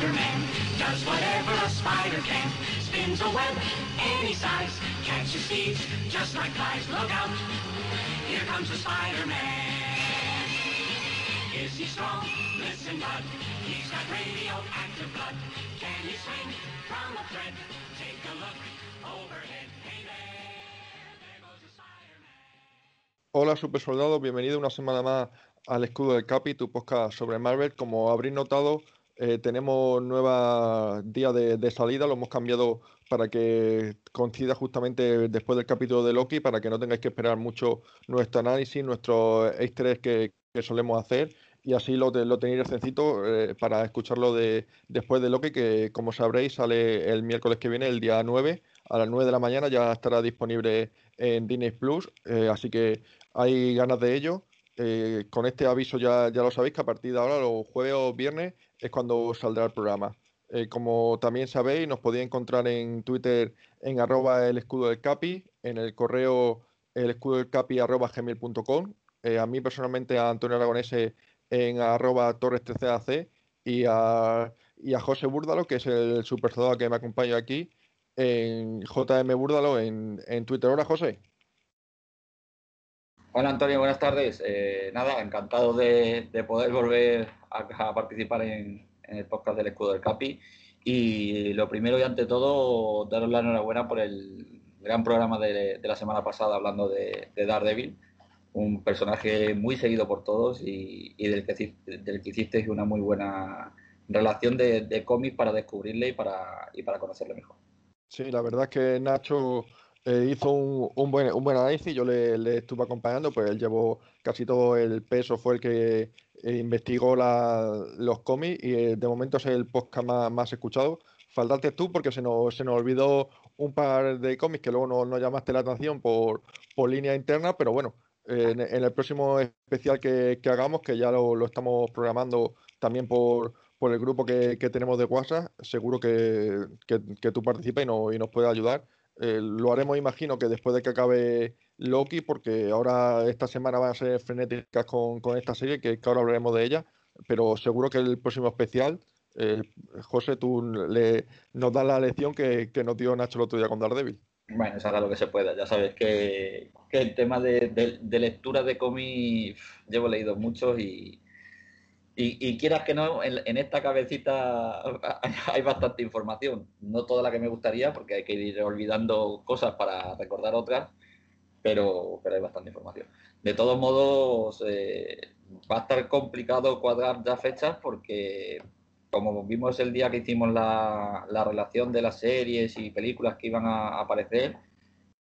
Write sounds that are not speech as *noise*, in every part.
Spider-Man does whatever a spider can. Spins a web any size, catches thieves just like flies. Look out, here comes the Spider-Man. Is he strong? Listen, bud. He's got radioactive blood. Can he swing from a thread? Take a look overhead. Hey there, there goes the Spider-Man. Hola super soldados, bienvenido una semana más al Escudo del Capi, tu podcast sobre Marvel. Como habréis notado, eh, tenemos nueva día de, salida, lo hemos cambiado para que coincida justamente después del capítulo de Loki, para que no tengáis que esperar mucho nuestro análisis, nuestros easter que, solemos hacer y así lo tenéis sencillito eh, para escucharlo de, después de Loki, que como sabréis sale el miércoles que viene, el día 9, a las 9 de la mañana ya estará disponible en Disney Plus, eh, así que hay ganas de ello. Eh, con este aviso ya, ya lo sabéis que a partir de ahora, los jueves o viernes, es cuando saldrá el programa. Eh, como también sabéis, nos podéis encontrar en Twitter en arroba el escudo del capi, en el correo el escudo del capi arroba gmail.com, eh, a mí personalmente a Antonio Aragonese en arroba torres 13ac y a, y a José Búrdalo, que es el super que me acompaña aquí, en JM Búrdalo en, en Twitter. Hola José. Hola Antonio, buenas tardes. Eh, nada, encantado de, de poder volver a, a participar en, en el podcast del Escudo del Capi. Y lo primero y ante todo, daros la enhorabuena por el gran programa de, de la semana pasada hablando de, de Daredevil, un personaje muy seguido por todos y, y del, que, del que hicisteis una muy buena relación de cómics para descubrirle y para, y para conocerle mejor. Sí, la verdad es que Nacho hizo un, buen, un buen análisis, yo le, estuve acompañando, pues él llevó casi todo el peso, fue el que eh, investigó la- los cómics y eh, de momento es el podcast más, más escuchado. Faltaste tú porque se nos, se nos olvidó un par de cómics que luego no, no llamaste la atención por, por línea interna, pero bueno, en, el próximo especial que, que hagamos, que ya lo, lo estamos programando también por, por el grupo que, que tenemos de WhatsApp, seguro que, que, que tú participas y, no- y nos puedes ayudar. Eh, lo haremos, imagino, que después de que acabe Loki, porque ahora esta semana van a ser frenéticas con, con esta serie, que, ahora hablaremos de ella, pero seguro que el próximo especial, eh, José, tú le, nos das la lección que, que nos dio Nacho el otro día con Daredevil. Bueno, se hará lo que se pueda. Ya sabes que, que el tema de, de- de lectura de cómics llevo leído muchos y, y, quieras que no, en, en esta cabecita *laughs* hay bastante información. No toda la que me gustaría, porque hay que ir olvidando cosas para recordar otras, pero, pero hay bastante información. De todos modos, eh, va a estar complicado cuadrar ya fechas porque, como vimos el día que hicimos la, la relación de las series y películas que iban a aparecer,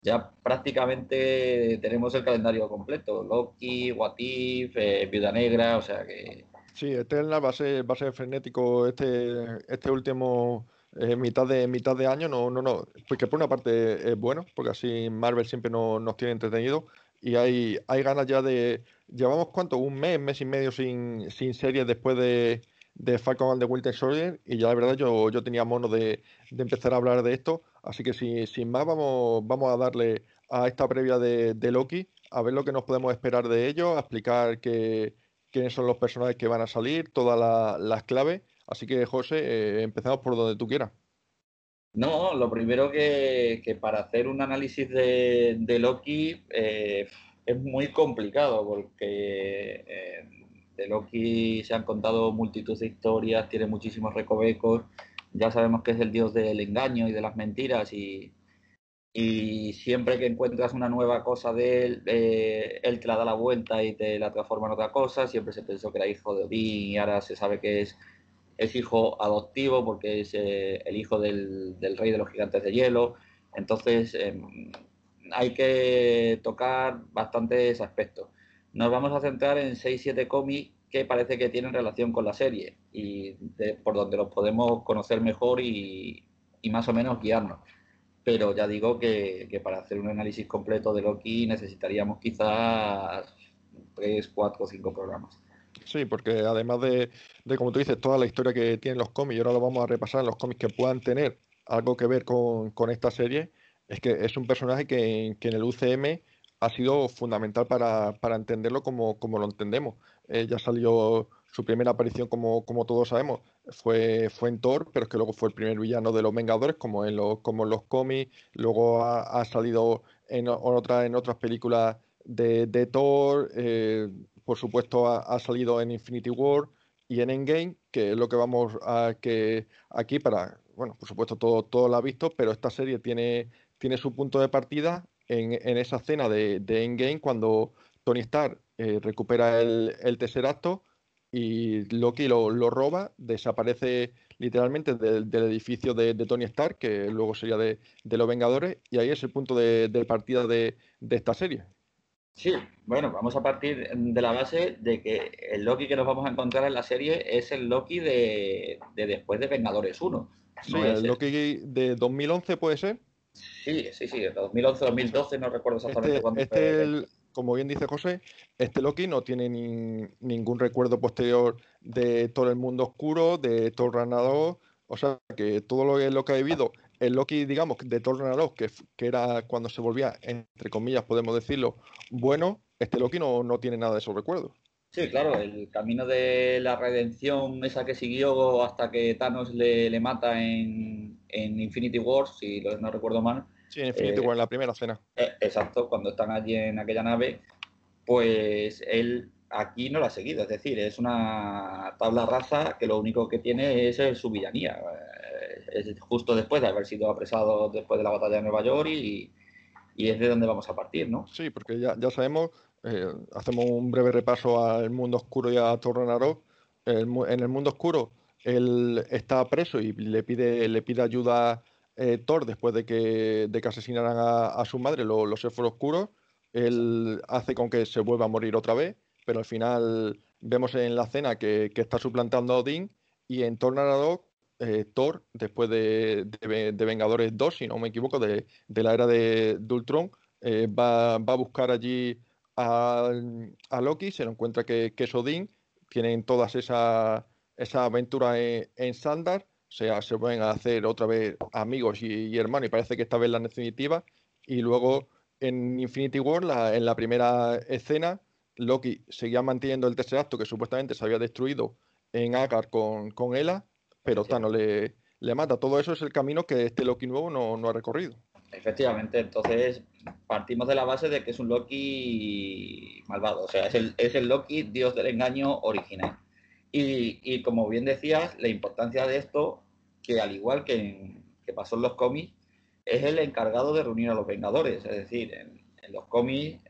ya prácticamente tenemos el calendario completo. Loki, What If, eh, Viuda Negra, o sea que... Sí, Eternal va a ser, va a ser frenético este, este último eh, mitad de mitad de año. No, no, no. Porque por una parte es bueno, porque así Marvel siempre no- nos tiene entretenidos. Y hay, hay ganas ya de. Llevamos cuánto, un mes, mes y medio sin, sin series después de, de Falcon and the Winter Soldier. Y ya la verdad yo, yo tenía mono de, de empezar a hablar de esto. Así que si- sin más, vamos, vamos a darle a esta previa de, de Loki, a ver lo que nos podemos esperar de ello, a explicar que quiénes son los personajes que van a salir, todas la- las claves. Así que, José, eh, empezamos por donde tú quieras. No, lo primero que, para hacer un análisis de, de Loki eh, es muy complicado porque eh, de Loki se han contado multitud de historias, tiene muchísimos recovecos, ya sabemos que es el dios del engaño y de las mentiras y, y siempre que encuentras una nueva cosa de él, eh, él te la da la vuelta y te la transforma en otra cosa, siempre se pensó que era hijo de Odín y ahora se sabe que es es hijo adoptivo porque es eh, el hijo del, del, rey de los gigantes de hielo. Entonces eh, hay que tocar bastantes aspectos. Nos vamos a centrar en 6-7 cómics que parece que tienen relación con la serie y de, por donde los podemos conocer mejor y, y, más o menos guiarnos. Pero ya digo que, que para hacer un análisis completo de Loki necesitaríamos quizás 3, 4, 5 programas. Sí, porque además de, de, como tú dices, toda la historia que tienen los cómics, y ahora lo vamos a repasar, los cómics que puedan tener algo que ver con, con esta serie, es que es un personaje que, que en el UCM ha sido fundamental para, para entenderlo como, como, lo entendemos. Eh, ya salió su primera aparición, como, como todos sabemos, fue, fue en Thor, pero es que luego fue el primer villano de los Vengadores, como en los, como en los cómics, luego ha, salido en, otra, en otras películas de, de Thor, eh, por supuesto ha, salido en Infinity War y en Endgame, que es lo que vamos a que aquí para, bueno, por supuesto todo, todo lo ha visto, pero esta serie tiene, tiene su punto de partida en, en esa escena de, de Endgame cuando Tony Stark eh, recupera el, el tercer acto y Loki lo, lo roba, desaparece literalmente del, del edificio de, de, Tony Stark, que luego sería de, de, los Vengadores, y ahí es el punto de, partida de, esta serie. Sí, bueno, vamos a partir de la base de que el Loki que nos vamos a encontrar en la serie es el Loki de, después de Vengadores 1. Sí, el Loki de 2011 puede ser. Sí, sí, sí, 2011-2012, no recuerdo exactamente este, cuándo. Este el, como bien dice José, este Loki no tiene ni, ningún recuerdo posterior de todo el mundo oscuro, de Thor Ragnarok, o sea que todo lo, lo que ha vivido, el Loki, digamos, de Thor Ragnarok, que, que era cuando se volvía, entre comillas, podemos decirlo, bueno, este Loki no, no tiene nada de esos recuerdos. Sí, claro, el camino de la redención, esa que siguió hasta que Thanos le, le mata en, en, Infinity War, si no recuerdo mal. Sí, en Infinity eh, War, en la primera cena. Eh, exacto, cuando están allí en aquella nave, pues él aquí no la ha seguido, es decir, es una tabla raza que lo único que tiene es su villanía. Eh, es justo después de haber sido apresado después de la batalla de Nueva York y, y es de donde vamos a partir, ¿no? Sí, porque ya, ya sabemos eh, hacemos un breve repaso al mundo oscuro y a Torrenarok. en el mundo oscuro, él está preso y le pide, le pide ayuda a eh, Thor después de que, de que asesinaran a, su madre, los, los elfos oscuros. Él hace con que se vuelva a morir otra vez, pero al final vemos en la escena que, que está suplantando a Odín y en Thor eh, Thor, después de, de, de, Vengadores 2, si no me equivoco, de, de la era de, Ultron, eh, va, va, a buscar allí a, Loki, se lo encuentra que, que es Odín, tienen todas esas esa aventuras en, en, Sandar, sea, se pueden hacer otra vez amigos y, hermanos, y parece que esta vez la definitiva, y luego en Infinity War, la, en la primera escena, Loki seguía manteniendo el tercer acto que supuestamente se había destruido en Agar con, con Ela, pero Thanos le, le mata. Todo eso es el camino que este Loki nuevo no, no ha recorrido. Efectivamente, entonces partimos de la base de que es un Loki malvado, o sea, es el, es el Loki dios del engaño original. Y, y, como bien decías, la importancia de esto, que al igual que, en, que pasó en los cómics, es el encargado de reunir a los Vengadores. Es decir, en, los cómics,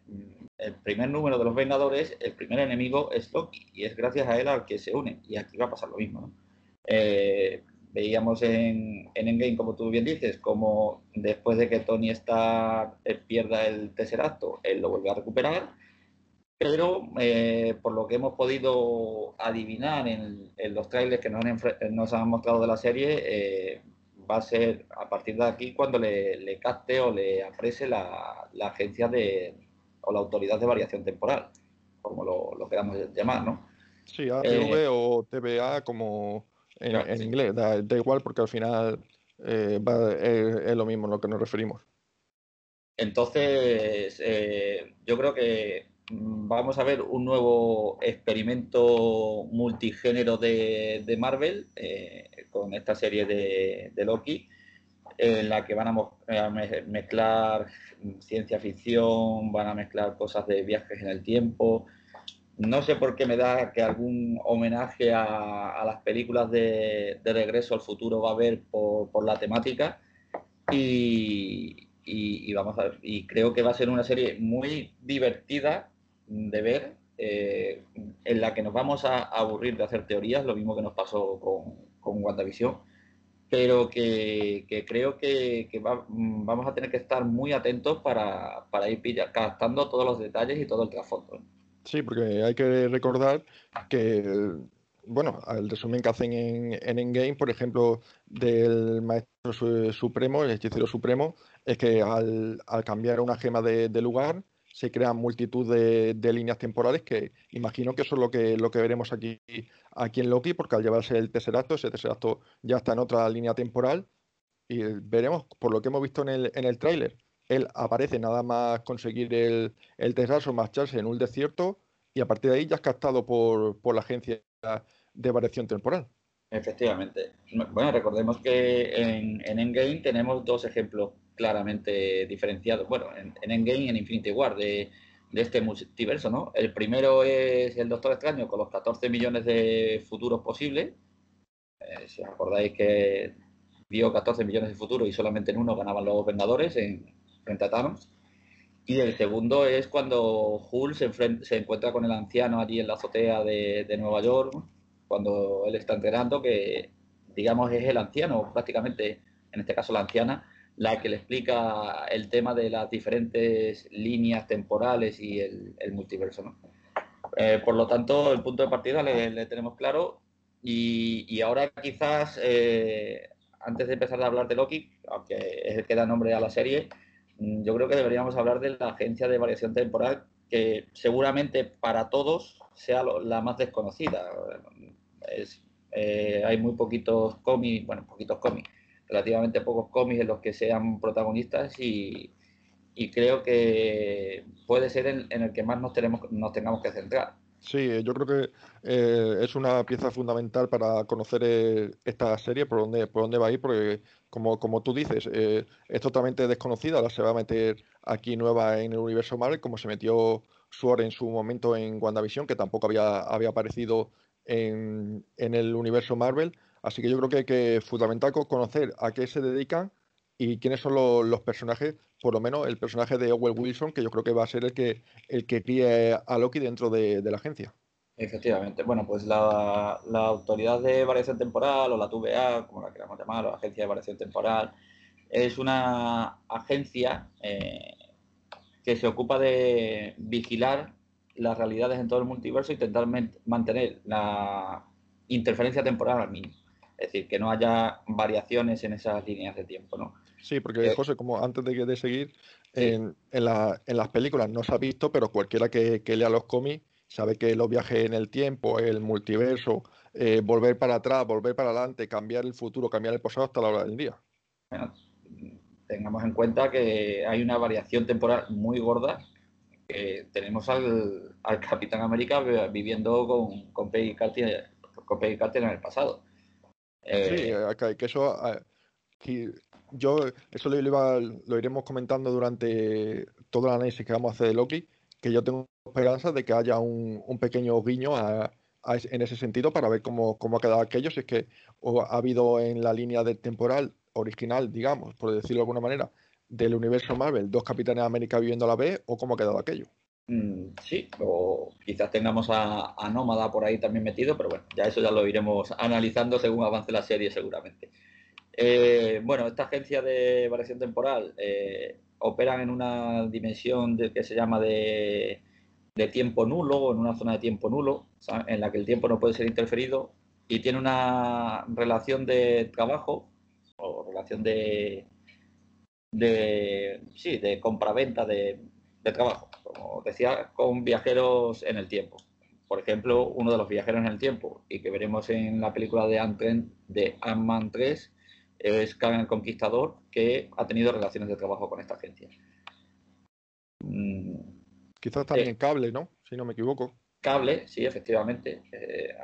el primer número de los Vengadores, el primer enemigo es Loki, y es gracias a él al que se unen. Y aquí va a pasar lo mismo. ¿no? Eh, veíamos en, en Endgame, como tú bien dices, como después de que Tony eh, pierda el tercer acto, él lo vuelve a recuperar, pero eh, por lo que hemos podido adivinar en, en los trailers que nos han, nos han, mostrado de la serie, eh, va a ser a partir de aquí cuando le, le capte o le aprese la, la, agencia de o la autoridad de variación temporal, como lo, lo queramos llamar, ¿no? Sí, ATV eh, o TVA como en, en sí. inglés, da, da, igual porque al final eh, va, es, es, lo mismo a lo que nos referimos. Entonces, eh, yo creo que vamos a ver un nuevo experimento multigénero de, de Marvel eh, con esta serie de, de, Loki, en la que van a, a mezclar ciencia ficción, van a mezclar cosas de viajes en el tiempo, no sé por qué me da que algún homenaje a, las películas de, de, Regreso al Futuro va a haber por, por la temática. Y, y, vamos a ver, y creo que va a ser una serie muy divertida de ver, eh, en la que nos vamos a aburrir de hacer teorías, lo mismo que nos pasó con, con WandaVision, pero que, que creo que, que va, vamos a tener que estar muy atentos para, para ir captando todos los detalles y todo el trasfondo. Sí, porque hay que recordar que, bueno, el resumen que hacen en, en Endgame, por ejemplo, del Maestro Supremo, el Hechicero Supremo, es que al, al cambiar una gema de, de, lugar se crean multitud de, de, líneas temporales que imagino que eso es lo que, lo que veremos aquí, aquí en Loki, porque al llevarse el tercer acto, ese tercer acto ya está en otra línea temporal y veremos, por lo que hemos visto en el, en el tráiler, él aparece nada más conseguir el, el Tesaso, marcharse en un desierto y a partir de ahí ya es captado por, por la agencia de variación temporal. Efectivamente. Bueno, recordemos que en, en Endgame tenemos dos ejemplos claramente diferenciados. Bueno, en, en Endgame y en Infinity War de, de este multiverso, ¿no? El primero es el Doctor Extraño con los 14 millones de futuros posibles. Eh, si os acordáis que vio 14 millones de futuros y solamente en uno ganaban los Vengadores en, frente a Thanos. Y el segundo es cuando Hulk se, se encuentra con el anciano allí en la azotea de, de Nueva York, cuando él está entrenando, que digamos es el anciano, prácticamente, en este caso la anciana, la que le explica el tema de las diferentes líneas temporales y el, multiverso. ¿no? Eh, por lo tanto, el punto de partida le, tenemos claro y, ahora quizás, eh, antes de empezar a hablar de Loki, aunque es el que da nombre a la serie, mm, yo creo que deberíamos hablar de la agencia de variación temporal, que seguramente para todos sea la más desconocida. Es, eh, hay muy poquitos cómics, bueno, poquitos cómics, relativamente pocos cómics en los que sean protagonistas y, creo que puede ser en, el que más nos, tenemos, nos tengamos que centrar. Sí, yo creo que eh, es una pieza fundamental para conocer eh, esta serie, por dónde, por dónde va a ir, porque como, como tú dices, eh, es totalmente desconocida, ahora se va a meter aquí nueva en el universo Marvel, como se metió Sword en su momento en WandaVision, que tampoco había, había aparecido en, en el universo Marvel. Así que yo creo que, es fundamental conocer a qué se dedican y quiénes son los, personajes, por lo menos el personaje de Owen Wilson, que yo creo que va a ser el que, el que críe a Loki dentro de, la agencia. Efectivamente. Bueno, pues la, Autoridad de Variación Temporal, o la TVA, como la queramos llamar, o la Agencia de Variación Temporal, es una agencia eh, que se ocupa de vigilar las realidades en todo el multiverso e intentar mantener la interferencia temporal al mínimo. Es decir, que no haya variaciones en esas líneas de tiempo, ¿no? Sí, porque eh, José, como antes de, de seguir, en, las películas no se ha visto, pero cualquiera que, lea los cómics sabe que los viajes en el tiempo, el multiverso, eh, volver para atrás, volver para adelante, cambiar el futuro, cambiar el pasado hasta la hora del día. Bueno, tengamos en cuenta que hay una variación temporal muy gorda. Que tenemos al, Capitán América viviendo con, con Peggy Carter, con Peggy Carter en el pasado sí, eh, acá, que eso. Ah, yo, eso lo, lo iremos comentando durante todo el análisis que vamos a hacer de Loki, que yo tengo esperanza de que haya un, pequeño guiño en ese sentido para ver cómo, cómo, ha quedado aquello, si es que ha habido en la línea de temporal original, digamos, por decirlo de alguna manera, del universo Marvel, dos Capitanes de América viviendo a la vez, o cómo ha quedado aquello. Mm, sí, o quizás tengamos a, Nómada por ahí también metido, pero bueno, ya eso ya lo iremos analizando según avance la serie seguramente. Eh, bueno, esta agencia de variación temporal eh, operan en una dimensión de, que se llama de, tiempo nulo, en una zona de tiempo nulo, en la que el tiempo no puede ser interferido y tiene una relación de trabajo o relación de, de sí, de compra-venta de, de trabajo como decía, con viajeros en el tiempo. Por ejemplo, uno de los viajeros en el tiempo y que veremos en la película de Ant-Man 3 es Kang el Conquistador, que ha tenido relaciones de trabajo con esta agencia. Mm, Quizás también en cable, ¿no? Si no me equivoco. Cable, sí, efectivamente. Eh,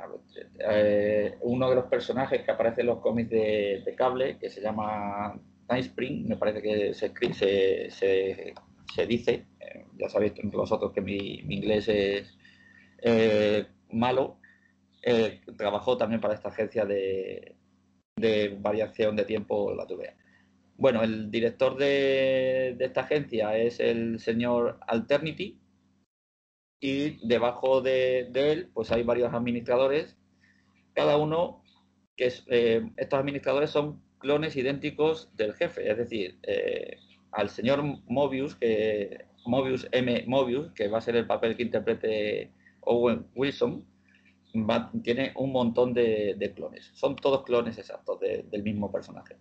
eh, uno de los personajes que aparece en los cómics de, cable, que se llama Time Spring, me parece que se, se, se dice, eh, ya sabéis vosotros que mi, inglés es eh, malo, eh, trabajó también para esta agencia de, variación de tiempo, la TVA. Bueno, el director de, esta agencia es el señor Alternity y debajo de, él pues hay varios administradores, cada uno que es, estos administradores son clones idénticos del jefe, es decir, al señor Mobius, que Mobius M. Mobius, que va a ser el papel que interprete Owen Wilson, tiene un montón de, clones. Son todos clones exactos del mismo personaje.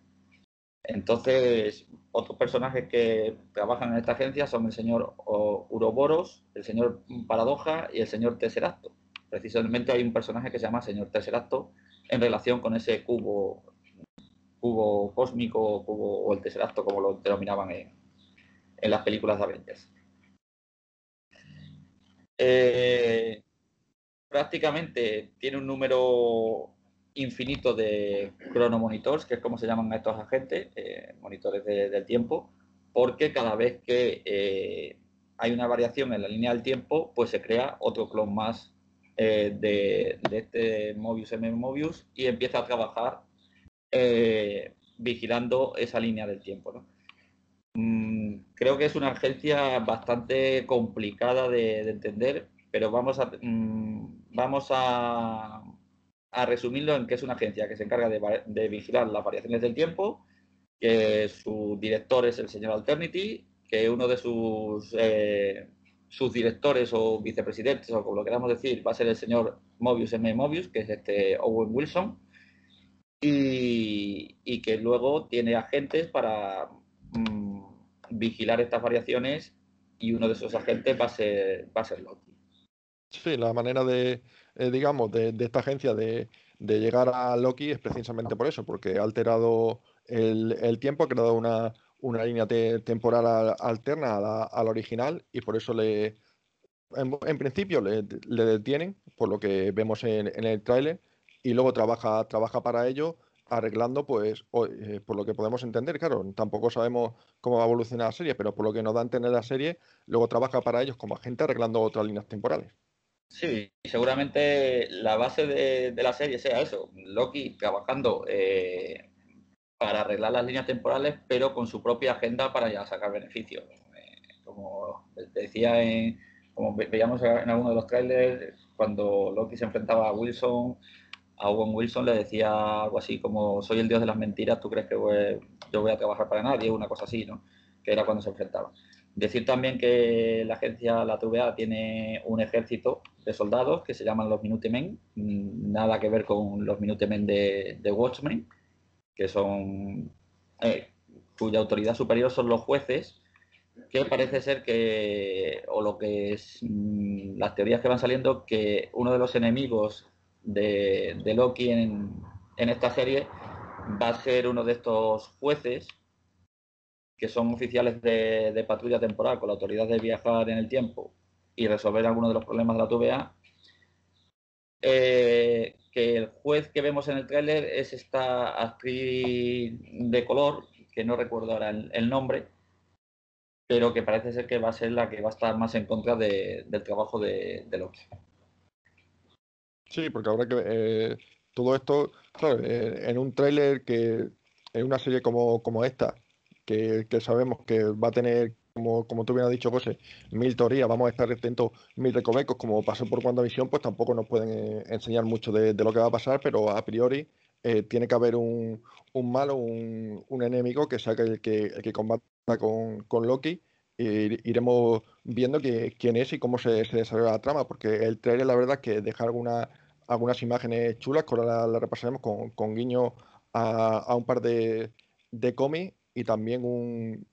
Entonces, otros personajes que trabajan en esta agencia son el señor Uroboros, el señor Paradoja y el señor Tesseracto. Precisamente hay un personaje que se llama señor Tesseracto en relación con ese cubo cubo cósmico cubo, o el tesseracto, como lo denominaban en, las películas de Avengers. Eh, prácticamente tiene un número infinito de cronomonitores, que es como se llaman a estos agentes, eh, monitores del tiempo, porque cada vez que eh, hay una variación en la línea del tiempo, pues se crea otro clon más de, este Mobius M Mobius y empieza a trabajar vigilando esa línea del tiempo. Mm, creo que es una agencia bastante complicada de, entender, pero vamos a, mm, vamos a, resumirlo en que es una agencia que se encarga de, vigilar las variaciones del tiempo, que su director es el señor Alternity, que uno de sus, eh, sus directores o vicepresidentes, o como lo queramos decir, va a ser el señor Mobius M. Mobius, que es este Owen Wilson, y, que luego tiene agentes para mm, vigilar estas variaciones y uno de esos agentes va a ser, a Loki. Sí, la manera de, eh, digamos, de, esta agencia de, llegar a Loki es precisamente por eso, porque ha alterado el, tiempo, ha creado una, una línea temporal alterna a original y por eso le, en, principio le, detienen, por lo que vemos en, en el tráiler, y luego trabaja, trabaja para ello arreglando, pues, eh, por lo que podemos entender, claro, tampoco sabemos cómo va a evolucionar la serie, pero por lo que nos da a entender la serie, luego trabaja para ellos como agente arreglando otras líneas temporales. Sí, seguramente la base de, la serie sea eso, Loki trabajando eh, para arreglar las líneas temporales, pero con su propia agenda para ya sacar beneficios. Eh, como decía, en, como veíamos en alguno de los trailers, cuando Loki se enfrentaba a Wilson, a Owen Wilson le decía algo así como soy el dios de las mentiras, ¿tú crees que yo voy a trabajar para nadie? Una cosa así, ¿no? Que era cuando se enfrentaba. Decir también que la agencia, la TVA, tiene un ejército de soldados que se llaman los Minutemen, mm, nada que ver con los Minutemen de, de Watchmen, que son eh, cuya autoridad superior son los jueces, que parece ser que, o lo que es mm, las teorías que van saliendo, que uno de los enemigos de, Loki en, esta serie va a ser uno de estos jueces que son oficiales de, patrulla temporal con la autoridad de viajar en el tiempo y resolver algunos de los problemas de la TVA. Eh, que el juez que vemos en el tráiler es esta actriz de color, que no recuerdo ahora el, nombre, pero que parece ser que va a ser la que va a estar más en contra del trabajo de, de Loki. Sí, porque ahora que eh, todo esto, eh, en un tráiler que en una serie como, como esta, que, sabemos que va a tener, como, como tú bien has dicho, José, mil teorías, vamos a estar atentos mil recovecos, como pasó por WandaVision, pues tampoco nos pueden eh, enseñar mucho de, lo que va a pasar, pero a priori tiene que haber un, un malo, un, un, enemigo que sea el que, el que combata con, con Loki iremos viendo que, quién es y cómo se, se, desarrolla la trama, porque el trailer la verdad es que deja alguna, algunas imágenes chulas, que ahora la, repasaremos con, con guiño a, un par de, de cómics y también un,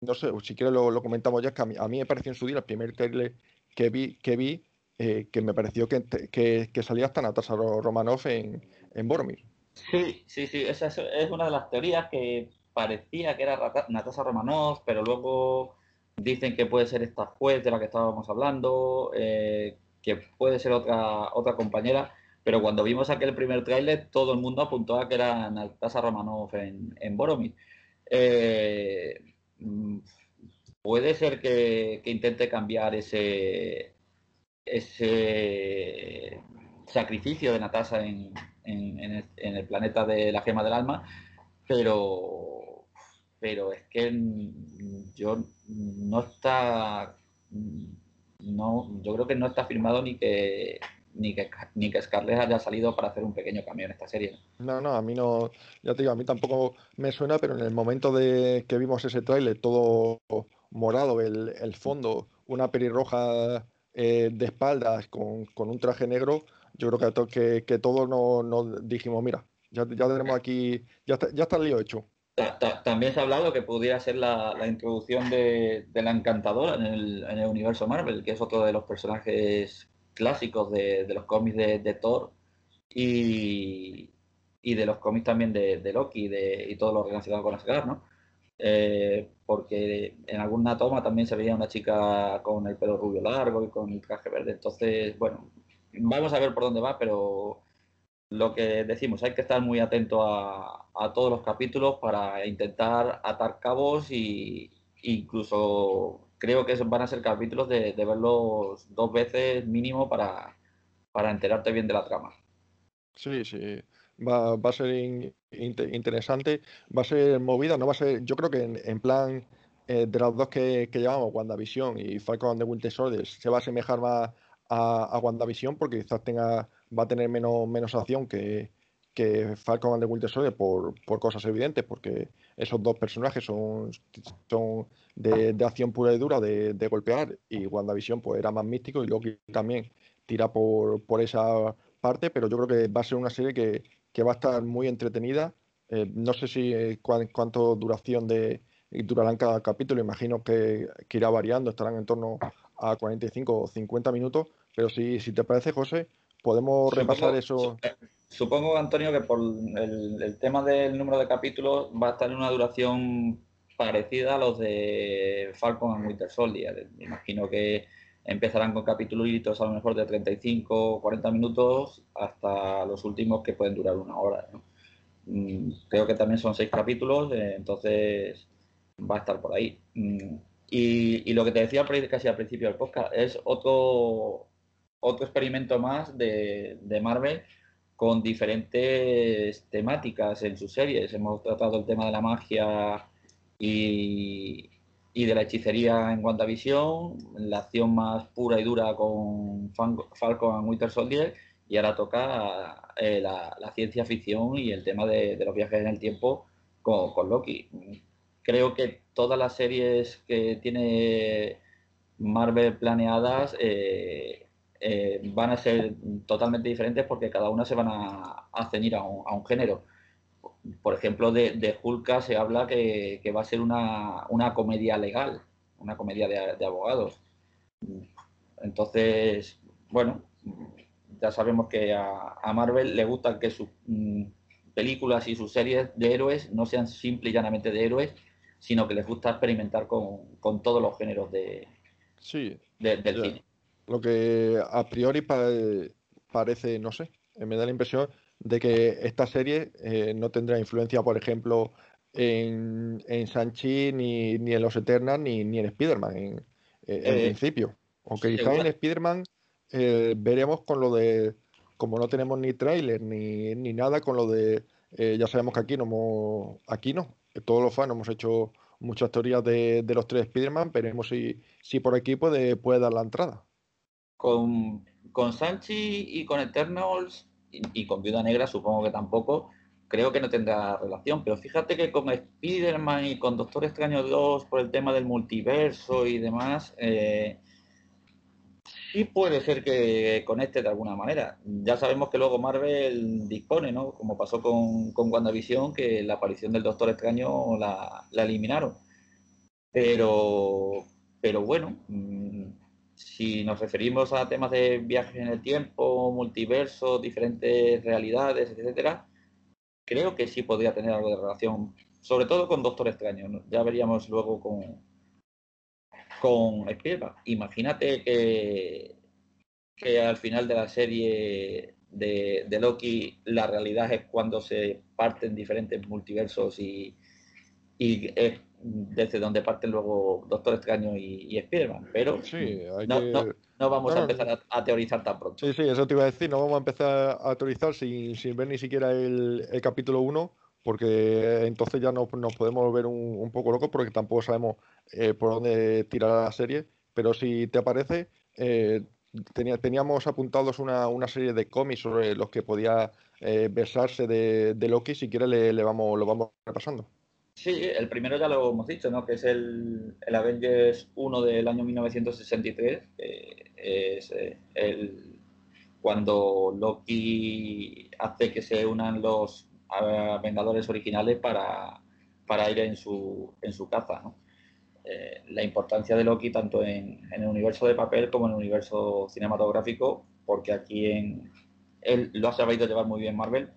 no sé, si quieres lo, comentamos ya, que a mí, a mí, me pareció en su día el primer trailer que vi, que vi eh, que me pareció que, que, salía hasta Natasha Romanoff en, en Boromir. Sí, sí, sí, esa es, una de las teorías que parecía que era Natasha Romanoff, pero luego Dicen que puede ser esta juez de la que estábamos hablando, eh, que puede ser otra, otra compañera, pero cuando vimos aquel primer tráiler todo el mundo apuntó a que era Natasha Romanoff en, Boromir. Eh, mm, puede ser que, intente cambiar ese, ese sacrificio de Natasha en, en, el, planeta de la gema del alma, pero, pero es que yo no está no yo creo que no está firmado ni que ni que, ni que Scarlett haya salido para hacer un pequeño cambio en esta serie. No, no, a mí no, ya te digo, a mí tampoco me suena, pero en el momento de que vimos ese tráiler todo morado, el, fondo, una pelirroja eh, de espaldas con, un traje negro, yo creo que, que, todos nos, dijimos, mira, ya, ya tenemos aquí, ya está, ya está el lío hecho también se ha hablado que pudiera ser la, introducción de, la encantadora en el, universo Marvel, que es otro de los personajes clásicos de, los cómics de, Thor y, de los cómics también de, Loki y todo lo relacionado con Asgard, ¿no? eh, porque en alguna toma también se veía una chica con el pelo rubio largo y con el traje verde. Entonces, bueno, vamos a ver por dónde va, pero lo que decimos, hay que estar muy atento a, todos los capítulos para intentar atar cabos y incluso creo que van a ser capítulos de, verlos dos veces mínimo para, para enterarte bien de la trama. Sí, sí. Va, va a ser interesante, va a ser movida, no va a ser, yo creo que en, plan eh, de las dos que, que llevamos, WandaVision y Falcon de Winter Soldier, se va a asemejar más a, a WandaVision porque quizás tenga, va a tener menos, menos acción que, que Falcon and the Winter por, por cosas evidentes, porque esos dos personajes son, son de, acción pura y dura, de, golpear, y WandaVision pues era más místico y Loki también tira por, por esa parte, pero yo creo que va a ser una serie que, va a estar muy entretenida. Eh, no sé si eh, cuánto duración de durarán cada capítulo, imagino que, irá variando, estarán en torno a 45 o 50 minutos, pero si, si te parece, José, podemos repasar eso. Supongo, Antonio, que por el, tema del número de capítulos va a estar en una duración parecida a los de Falcon and Winter Soldier. Me imagino que empezarán con capítulos a lo mejor de 35 o 40 minutos hasta los últimos que pueden durar una hora. Mm, creo que también son seis capítulos, eh, entonces va a estar por ahí. Mm, y, lo que te decía casi al principio del podcast es otro, otro experimento más de, de Marvel con diferentes temáticas en sus series. Hemos tratado el tema de la magia y, de la hechicería en WandaVision, la acción más pura y dura con Falcon Winter Soldier, y ahora toca eh, la, ciencia ficción y el tema de, los viajes en el tiempo con, Loki. Creo que todas las series que tiene Marvel planeadas eh, eh, van a ser totalmente diferentes porque cada una se van a, ceñir a un, género. Por ejemplo, de, de Hulka se habla que, va a ser una, comedia legal, una comedia de, abogados. Entonces, bueno, ya sabemos que a, Marvel le gusta que sus mm, películas y sus series de héroes no sean simple y llanamente de héroes, sino que les gusta experimentar con, todos los géneros de, sí, del cine lo que a priori parece, no sé, eh, me da la impresión de que esta serie eh, no tendrá influencia, por ejemplo, en, en Sanchi, ni, ni en Los Eternals, ni, ni en Spider-Man, en, eh, principio. Aunque quizá en Spider-Man veremos con lo de, como no tenemos ni trailer ni, ni nada, con lo de, ya sabemos que aquí no, aquí no, todos los fans hemos hecho muchas teorías de, de los tres Spider-Man, veremos si, si por aquí puede, puede dar la entrada. Con, con Sanchi y con Eternals y, con Viuda Negra supongo que tampoco, creo que no tendrá relación, pero fíjate que con Spider-Man y con Doctor Extraño 2 por el tema del multiverso y demás, eh, sí puede ser que conecte de alguna manera. Ya sabemos que luego Marvel dispone, ¿no? Como pasó con, con WandaVision, que la aparición del Doctor Extraño la, la eliminaron. Pero, pero bueno, mm, si nos referimos a temas de viajes en el tiempo, multiverso, diferentes realidades, etcétera, creo que sí podría tener algo de relación, sobre todo con Doctor Extraño. Ya veríamos luego con, con Imagínate que, que al final de la serie de, Loki la realidad es cuando se parten diferentes multiversos y, y es desde donde parten luego Doctor Extraño y, y Spider-Man, pero no, vamos a empezar a, teorizar tan pronto. Sí, sí, eso te iba a decir, no vamos a empezar a teorizar sin, ver ni siquiera el, capítulo 1, porque entonces ya nos, podemos volver un, poco locos, porque tampoco sabemos eh, por dónde tirar la serie, pero si te parece, eh, teníamos apuntados una, serie de cómics sobre los que podía eh, versarse de, Loki, si quieres le, le vamos, lo vamos repasando. Sí, el primero ya lo hemos dicho, ¿no? Que es el, Avengers 1 del año 1963, que es eh, el, cuando Loki hace que se unan los Vengadores originales para, ir en su, en su caza, ¿no? Eh, la importancia de Loki tanto en, en, el universo de papel como en el universo cinematográfico, porque aquí en, él lo ha sabido llevar muy bien Marvel,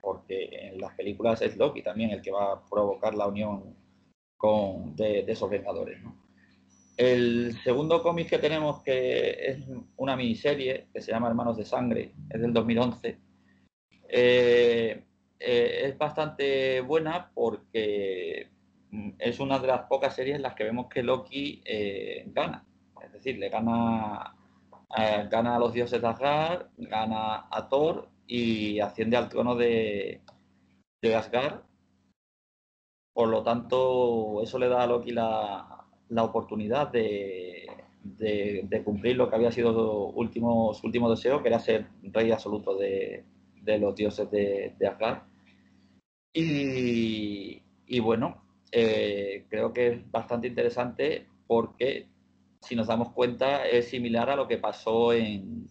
porque en las películas es Loki también el que va a provocar la unión con, de, esos Vengadores. El segundo cómic que tenemos, que es una miniserie que se llama Hermanos de Sangre, es del 2011, eh, eh, es bastante buena porque mm, es una de las pocas series en las que vemos que Loki eh, gana. Es decir, le gana, gana a los dioses de Asgard, gana a Thor y asciende al trono de, de Asgard. Por lo tanto, eso le da a Loki la, la oportunidad de, cumplir lo que había sido su último, deseo, que era ser rey absoluto de, los dioses de, de Asgard. Y, bueno, eh, creo que es bastante interesante porque, si nos damos cuenta, es similar a lo que pasó en,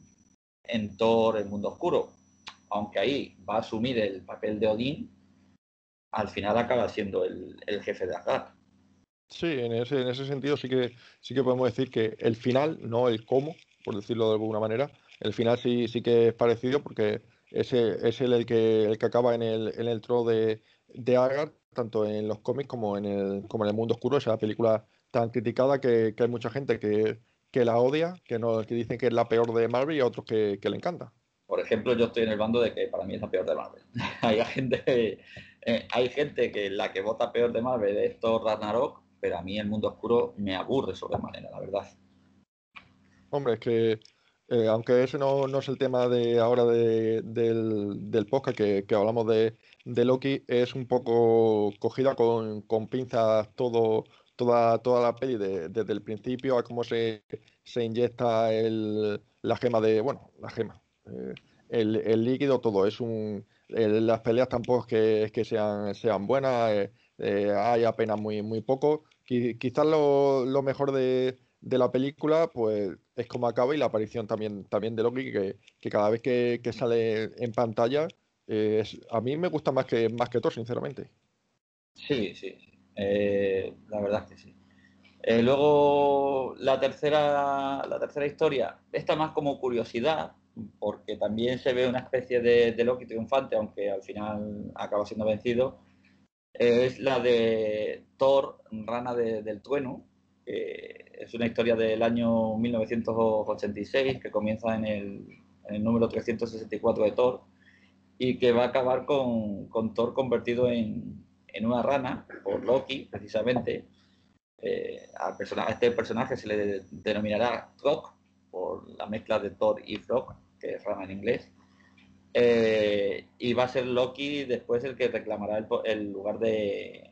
en Thor, el mundo oscuro. Aunque ahí va a asumir el papel de Odín, al final acaba siendo el, jefe de Asgard. Sí, en ese, en ese sentido sí que, sí que podemos decir que el final, no el cómo, por decirlo de alguna manera, el final sí, sí que es parecido porque ese es el, que, el que acaba en el, en el trono de, de Agar, tanto en los cómics como en el, como en el mundo oscuro, esa película tan criticada que, hay mucha gente que, la odia, que, no, que dicen que es la peor de Marvel y a otros que, le encanta. Por ejemplo, yo estoy en el bando de que para mí es la peor de Marvel. *laughs* hay gente, eh, hay gente que la que vota peor de Marvel es Thor Ragnarok pero a mí el mundo oscuro me aburre sobremanera, la verdad. Hombre, es que eh, aunque ese no, es el tema de ahora del, del, podcast que, hablamos de, Loki, es un poco cogida con, pinzas todo, toda, toda la peli desde el principio a cómo se, se inyecta la gema de, bueno, la gema, eh, el, líquido, todo. Es un, las peleas tampoco es que, sean, sean buenas. Eh, eh, hay apenas muy, muy poco. Quizás lo, mejor de, la película pues es como acaba y la aparición también, también de Loki, que, cada vez que, sale en pantalla, eh, a mí me gusta más que, más que todo, sinceramente. Sí, sí, la verdad es que sí. luego la tercera, la tercera historia, esta más como curiosidad, porque también se ve una especie de, de Loki triunfante, aunque al final acaba siendo vencido es la de Thor, Rana del Trueno, que es una historia del año 1986 que comienza en el, número 364 de Thor y que va a acabar con, Thor convertido en, una rana por Loki, precisamente. Eh, a este personaje se le denominará Frog por la mezcla de Thor y Frog, que es rana en inglés. Eh, y va a ser Loki después el que reclamará el, lugar de,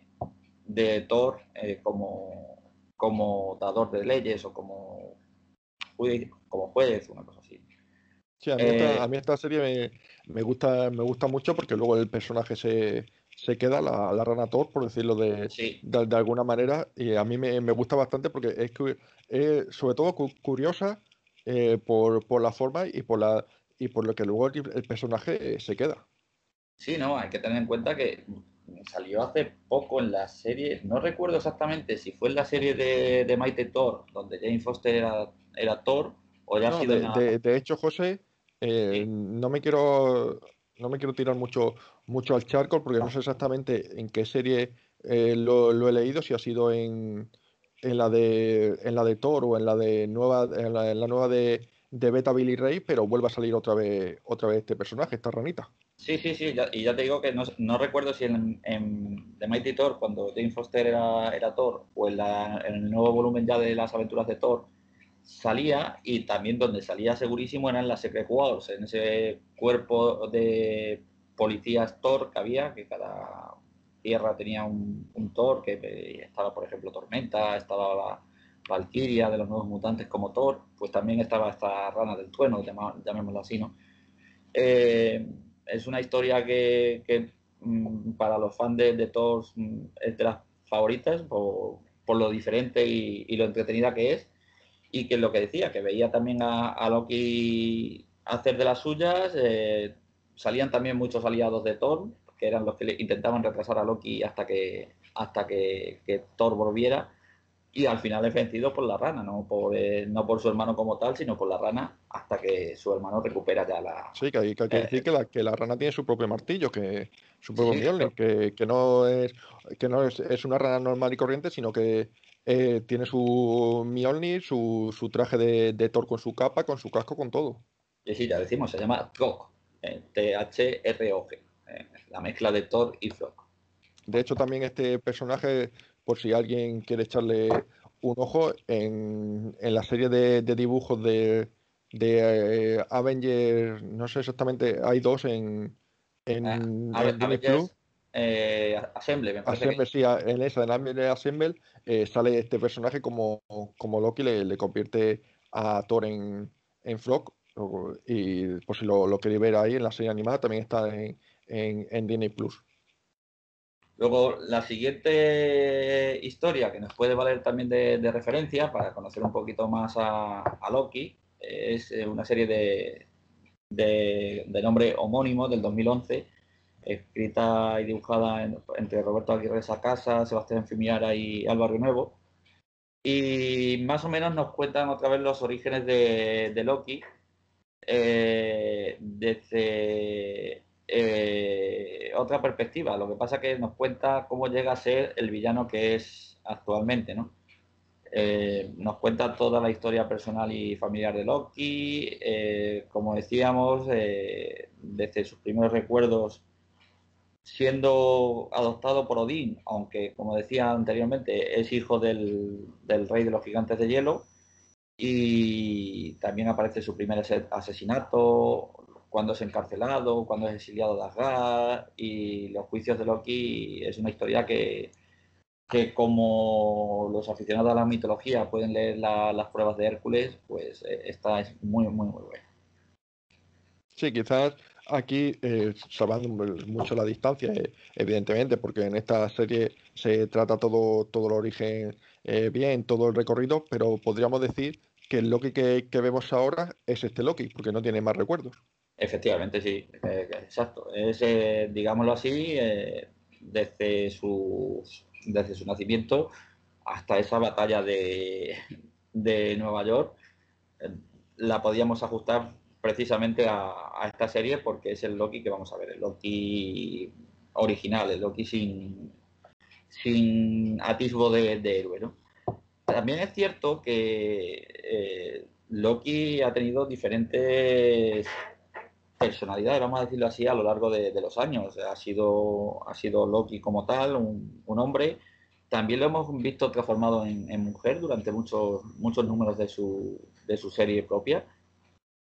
de Thor eh, como, como dador de leyes o como, como juez, una cosa así. Sí, a mí, esta, eh, serie me, gusta, me gusta mucho porque luego el personaje se, se queda, la, la, rana Thor, por decirlo de, de, alguna manera, y a mí me, gusta bastante porque es, es sobre todo curiosa por, por la forma y por la y por lo que luego el, personaje eh, se queda. Sí, no, hay que tener en cuenta que salió hace poco en la serie, no recuerdo exactamente si fue en la serie de, de Mighty Thor, donde Jane Foster era, Thor, o ya ha sido de, de, hecho, José, eh, no me quiero no me quiero tirar mucho mucho al charco porque no sé exactamente en qué serie eh, lo, he leído, si ha sido en, en la de en la de Thor o en la de nueva en la nueva de, de Beta Billy Ray, pero vuelve a salir otra vez, otra vez este personaje, esta ranita. Sí, sí, sí, y ya te digo que no, recuerdo si en, en, The Mighty Thor, cuando Jane Foster era, era Thor, o en, el nuevo volumen ya de las aventuras de Thor, salía, y también donde salía segurísimo era en la Secret Wars, en ese cuerpo de policías Thor que había, que cada tierra tenía un, un Thor, que estaba, por ejemplo, Tormenta, estaba la Valkyria de los nuevos mutantes como Thor, pues también estaba esta rana del trueno, llamémoslo así, ¿no? Eh, es una historia que, mm, para los fans de, Thor mm, es de las favoritas por, lo diferente y, lo entretenida que es y que lo que decía, que veía también a, Loki hacer de las suyas, eh, salían también muchos aliados de Thor, que eran los que intentaban retrasar a Loki hasta que, hasta que Thor volviera. Y al final es vencido por la rana, no por, eh, no por su hermano como tal, sino por la rana hasta que su hermano recupera ya la... Sí, que hay que, eh, decir que la, que la rana tiene su propio martillo, que su propio Mjolnir, que, que, no, es, que no es, es, una rana normal y corriente, sino que eh, tiene su Mjolnir, su, su traje de, de, Thor con su capa, con su casco, con todo. Y sí, ya decimos, se llama Thor, T-H-R-O-G, la mezcla de Thor y Thor. De hecho, también este personaje por si alguien quiere echarle un ojo en, la serie de, dibujos de, de eh, Avengers, no sé exactamente, hay dos en, en, ah, Plus. Eh, Assemble, me parece. Assemble, sí, en esa, en Avengers Assemble, eh, sale este personaje como, como Loki, le, le convierte a Thor en, en Flock. Y por si lo, lo queréis ver ahí en la serie animada, también está en, en, en Disney Plus. Luego, la siguiente historia que nos puede valer también de, referencia para conocer un poquito más a, Loki es eh, una serie de, de, nombre homónimo del 2011, escrita y dibujada entre Roberto Aguirre Sacasa, Sebastián Fimiara y Álvaro Nuevo. Y más o menos nos cuentan otra vez los orígenes de, Loki. Eh, desde eh, otra perspectiva. Lo que pasa es que nos cuenta cómo llega a ser el villano que es actualmente, ¿no? Eh, nos cuenta toda la historia personal y familiar de Loki, eh, como decíamos, desde sus primeros recuerdos siendo adoptado por Odín, aunque como decía anteriormente es hijo del, del rey de los gigantes de hielo, y también aparece su primer asesinato, cuando es encarcelado, cuando es exiliado de Asgard y los juicios de Loki es una historia que, que como los aficionados a la mitología pueden leer las pruebas de Hércules, pues eh, esta es muy, muy, muy buena. Sí, quizás aquí, eh, salvando mucho la distancia, eh, evidentemente, porque en esta serie se trata todo, todo el origen eh, bien, todo el recorrido, pero podríamos decir que el Loki que, que vemos ahora es este Loki, porque no tiene más recuerdos. Efectivamente, sí, eh, exacto. Es, eh, digámoslo así, eh, desde, su, desde su nacimiento hasta esa batalla de, de Nueva York, la podíamos ajustar precisamente a, esta serie porque es el Loki que vamos a ver, el Loki original, el Loki sin, sin atisbo de, de héroe. ¿no? También es cierto que Loki ha tenido diferentes personalidad, vamos a decirlo así, a lo largo de, los años. Ha sido, ha sido Loki como tal, un, hombre. También lo hemos visto transformado en, mujer durante muchos, muchos números de su, de su serie propia.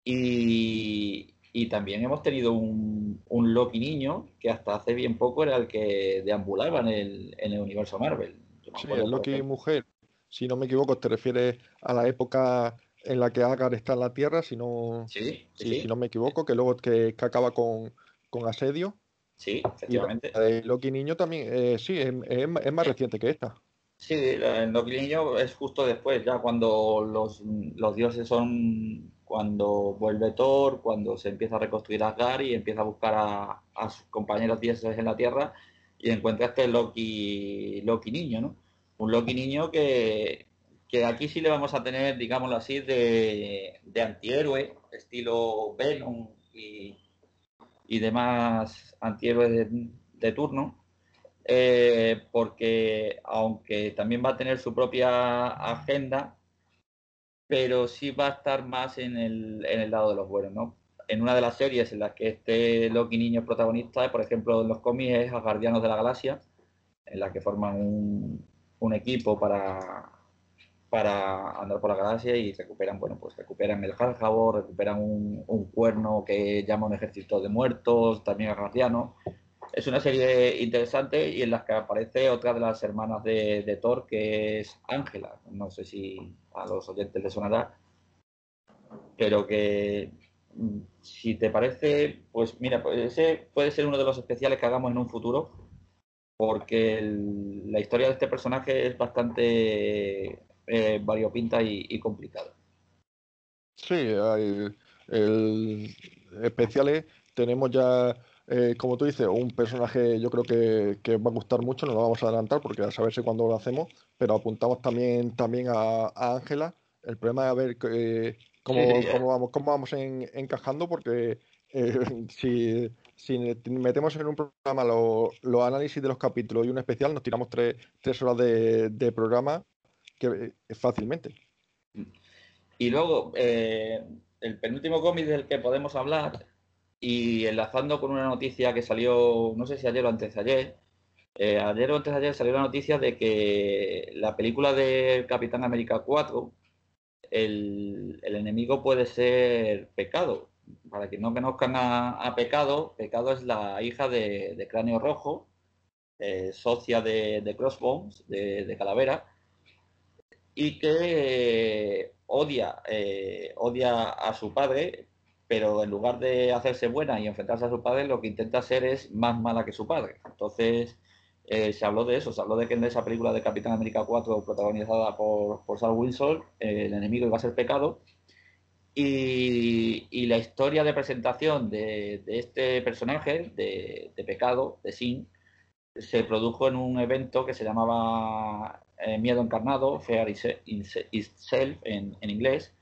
Y, también hemos tenido un, un, Loki niño que hasta hace bien poco era el que deambulaba en el, en el universo Marvel. Sí, el Loki mujer. Si no me equivoco, te refieres a la época en la que Agar está en la Tierra, si no, sí, si, no me equivoco, que luego que, acaba con, asedio. Sí, efectivamente. Loki Niño también, eh, sí, es, más reciente que esta. Sí, el Loki Niño es justo después, ya cuando los, dioses son, cuando vuelve Thor, cuando se empieza a reconstruir Asgard y empieza a buscar a, a sus compañeros dioses en la Tierra y encuentra este Loki, Loki Niño, ¿no? Un Loki Niño que, que aquí sí le vamos a tener, digámoslo así, de, antihéroe, estilo Venom y, demás antihéroes de, turno, eh, porque aunque también va a tener su propia agenda, pero sí va a estar más en el, en el lado de los buenos, ¿no? En una de las series en las que este Loki niño es protagonista, por ejemplo, en los cómics es a Guardianos de la Galaxia, en la que forman un, un equipo para para andar por la galaxia y recuperan, bueno, pues recuperan el Hardjabo, recuperan un, cuerno que llama un ejército de muertos, también a Garciano. Es una serie interesante y en la que aparece otra de las hermanas de, Thor, que es Ángela. No sé si a los oyentes les sonará, pero que mm, si te parece, pues mira, pues ese puede ser uno de los especiales que hagamos en un futuro, porque la historia de este personaje es bastante eh, variopinta y, y complicada. Sí, hay el especiales tenemos ya eh, como tú dices, un personaje yo creo que, que, va a gustar mucho, no lo vamos a adelantar porque a saber si cuándo lo hacemos, pero apuntamos también, también a Ángela. El problema es a ver eh, cómo, cómo, vamos, cómo vamos encajando, porque eh, *laughs* si, si, metemos en un programa los análisis de los capítulos y un especial, nos tiramos tres, tres horas de, de programa que, fácilmente. Y luego, el penúltimo cómic del que podemos hablar, y enlazando con una noticia que salió, no sé si ayer o antes de ayer, eh, ayer o antes de ayer salió la noticia de que la película de Capitán América 4, el, enemigo puede ser Pecado. Para quien no conozcan a, Pecado, Pecado es la hija de, Cráneo Rojo, eh, socia de, Crossbones, de, Calavera, y que odia, eh, odia a su padre, pero en lugar de hacerse buena y enfrentarse a su padre, lo que intenta ser es más mala que su padre. Entonces, eh, se habló de eso, se habló de que en esa película de Capitán América 4, protagonizada por, por Sal Wilson, eh, el enemigo iba a ser pecado. Y, la historia de presentación de, este personaje, de, pecado, de Sin, se produjo en un evento que se llamaba Miedo Encarnado, Fear Itself en, en inglés,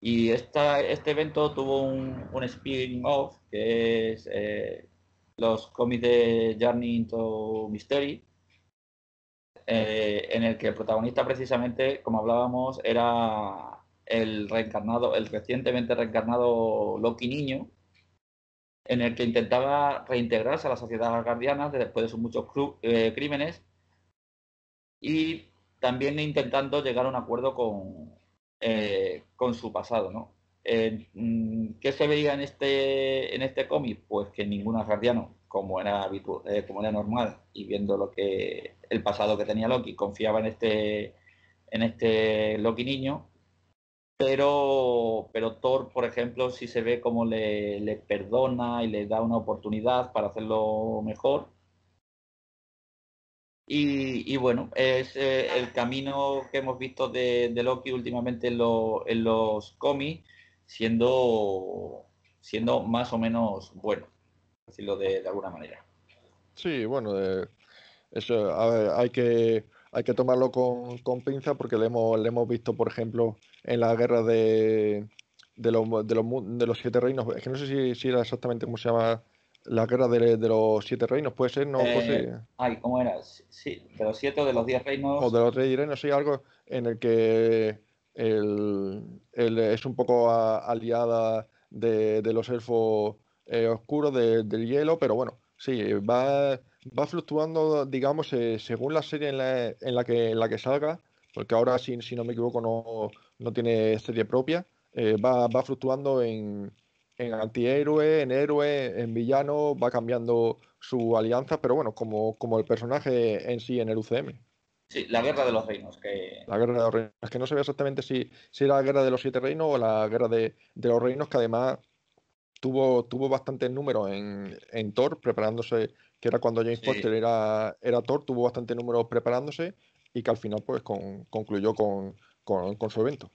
y esta, este evento tuvo un, un spin-off que es eh, los cómics de Journey into Mystery, eh, en el que el protagonista precisamente, como hablábamos, era el reencarnado, el recientemente reencarnado Loki niño, en el que intentaba reintegrarse a la sociedad guardiana después de sus muchos eh, crímenes. Y también intentando llegar a un acuerdo con, eh, con su pasado, ¿no? Mm, ¿Qué se veía en este, en este cómic? Pues que ningún asgardiano, como era habitual, eh, como era normal, y viendo lo que el pasado que tenía Loki, confiaba en este, en este Loki niño, pero, pero Thor, por ejemplo, sí se ve como le, le perdona y le da una oportunidad para hacerlo mejor y, bueno, es eh, el camino que hemos visto de, Loki últimamente en, los cómics, siendo, siendo más o menos bueno, decirlo de, alguna manera. Sí, bueno, eso hay que hay que tomarlo con, con pinza porque le hemos, le hemos visto, por ejemplo, en la guerra de, de, los, de, los, de los siete reinos. Es que no sé si era exactamente cómo se llama la guerra de, los siete reinos, ¿puede ser? ¿No, eh, Ay, ¿cómo era? Sí, de los siete o de los diez reinos. O de los diez reinos, sí, algo en el que el, es un poco aliada de, los elfos eh, oscuros del hielo, pero bueno, sí, va, va fluctuando, digamos, eh, según la serie en la, en la, que, en la que salga, porque ahora, si, si no me equivoco, no, no tiene serie propia, va, va fluctuando en en antihéroe, en héroe, en villano, va cambiando su alianza, pero bueno, como, como el personaje en sí en el UCM. Sí, la guerra de los reinos. Que... La guerra de los reinos, que no se ve exactamente si, si era la guerra de los siete reinos o la guerra de, los reinos, que además tuvo, tuvo bastante número en, en Thor, preparándose, que era cuando James Foster era, era Thor, tuvo bastante número preparándose y que al final pues concluyó con, con su evento.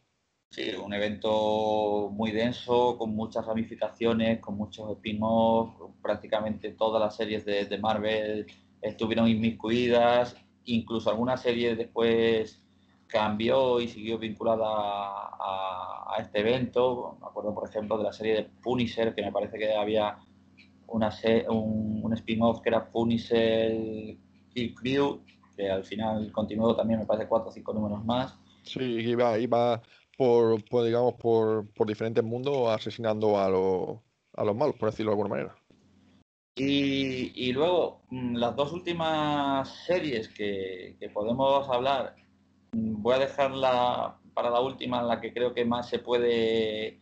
Sí, un evento muy denso, con muchas ramificaciones, con muchos spin-offs, prácticamente todas las series de, Marvel estuvieron inmiscuidas, incluso alguna serie después cambió y siguió vinculada a, este evento. Me acuerdo, por ejemplo, de la serie de Punisher, que me parece que había un, un spin-off que era Punisher Kill Crew, que al final continuó también, me parece, cuatro o cinco números más. Sí, iba, iba por, digamos, por, por, diferentes mundos asesinando a, los, a los malos, por decirlo de alguna manera. Y, y luego, mm, las dos últimas series que, que, podemos hablar, mm, voy a dejarla para la última, la que creo que más se puede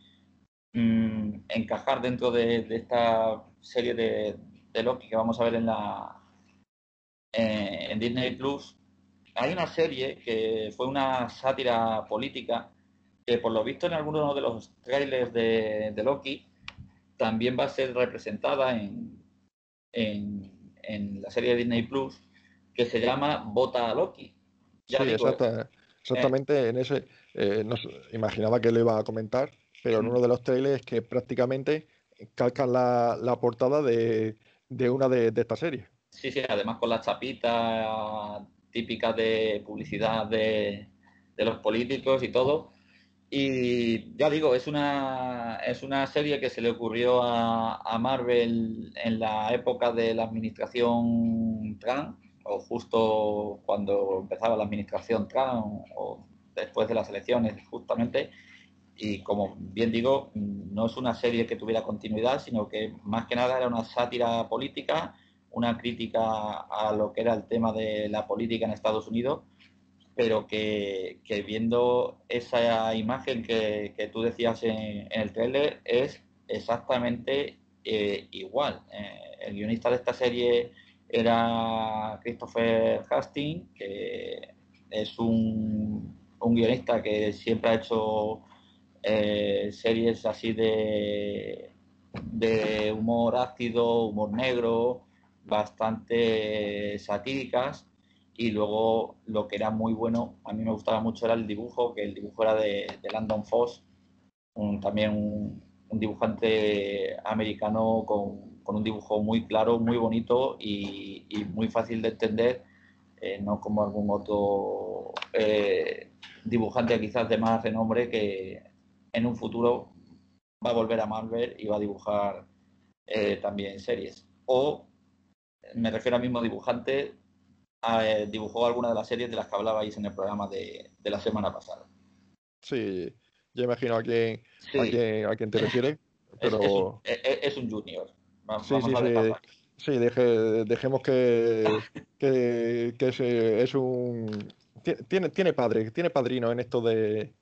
mm, encajar dentro de, de, esta serie de, de Loki que vamos a ver en la eh, en Disney Plus. Hay una serie que fue una sátira política que por lo visto en algunos de los trailers de, Loki también va a ser representada en, en, la serie de Disney Plus que se llama Bota a Loki. sí, exactamente en ese eh, imaginaba que le iba a comentar, pero en uno de los trailers que prácticamente calcan la, la portada de de una de, de estas series. Sí, sí, además con las chapitas típicas de publicidad de, de los políticos y todo. Y ya digo, es una, es una serie que se le ocurrió a, a Marvel en la época de la administración Trump, o justo cuando empezaba la administración Trump, o después de las elecciones, justamente. Y como bien digo, no es una serie que tuviera continuidad, sino que más que nada era una sátira política, una crítica a lo que era el tema de la política en Estados Unidos pero que, viendo esa imagen que, tú decías en, el trailer es exactamente eh, igual. Eh, el guionista de esta serie era Christopher Hastings, que es un, guionista que siempre ha hecho eh, series así de, de humor ácido, humor negro, bastante satíricas y luego lo que era muy bueno, a mí me gustaba mucho era el dibujo, que el dibujo era de, Landon Foss, también un, dibujante americano con, un dibujo muy claro, muy bonito y, muy fácil de entender, eh, no como algún otro eh, dibujante quizás de más renombre que en un futuro va a volver a Marvel y va a dibujar eh, también series. O me refiero al mismo dibujante eh, dibujó alguna de las series de las que hablabais en el programa de, la semana pasada. Sí, yo imagino a quién, a quién, te refieres, *laughs* pero... Es, un, junior. sí, sí, sí. Sí, dejemos que, *laughs* que, es, un... Tiene, tiene padre, tiene padrino en esto de,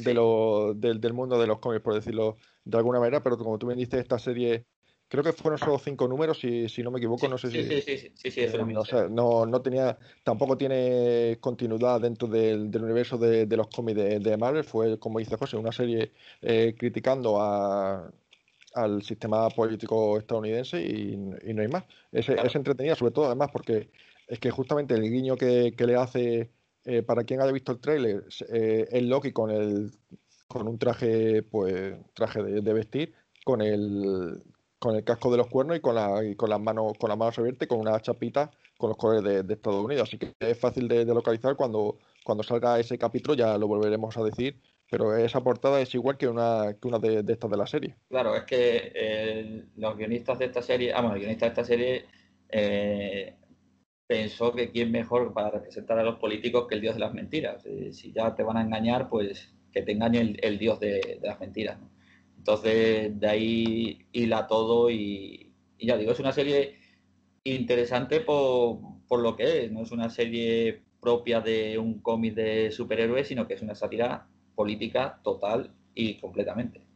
de lo, del, del mundo de los cómics, por decirlo de alguna manera, pero como tú me dices, esta serie Creo que fueron solo cinco números, si, si no me equivoco, no sé si. Sí, sí, sí, sí, eso eh, no, no, tenía, tampoco tiene continuidad dentro del, universo de, los cómics de, Marvel. Fue, como dice José, una serie eh, criticando a, al sistema político estadounidense y, no hay más. Es, es, entretenida, sobre todo, además, porque es que justamente el guiño que, le hace, eh, para quien haya visto el tráiler, es Loki con el con un traje, pues, traje de vestir, con el con el casco de los cuernos y con, la, y con las manos con las manos abiertas con una chapita con los colores de, Estados Unidos. Así que es fácil de, localizar cuando, cuando salga ese capítulo, ya lo volveremos a decir. Pero esa portada es igual que una, que una de, estas de la serie. Claro, es que eh, los guionistas de esta serie, ah, el guionista de esta serie eh, pensó que quién mejor para representar a los políticos que el dios de las mentiras. Eh, si ya te van a engañar, pues que te engañe el, dios de, las mentiras. Entonces, de ahí hila todo y, ya digo, es una serie interesante por, lo que es. No es una serie propia de un cómic de superhéroes, sino que es una sátira política total y completamente.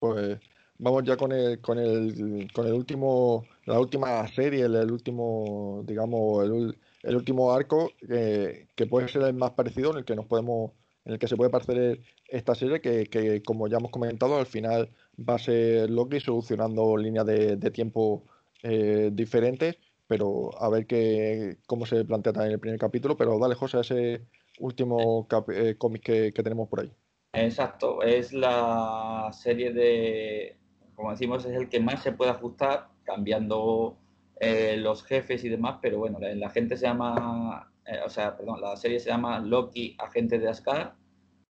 Pues vamos ya con el, con el, con el último, la última serie, el, último, digamos, el, último arco, que puede ser el más parecido, en el que nos podemos en el que se puede parecer esta serie que, como ya hemos comentado, al final va a ser Loki solucionando líneas de, tiempo eh, diferentes, pero a ver qué, cómo se plantea también el primer capítulo. Pero dale, José, a ese último eh, cómic que, tenemos por ahí. Exacto, es la serie de, como decimos, es el que más se puede ajustar, cambiando eh, los jefes y demás, pero bueno, la gente se llama eh, o sea, perdón, la serie se llama Loki, Agente de Asgard,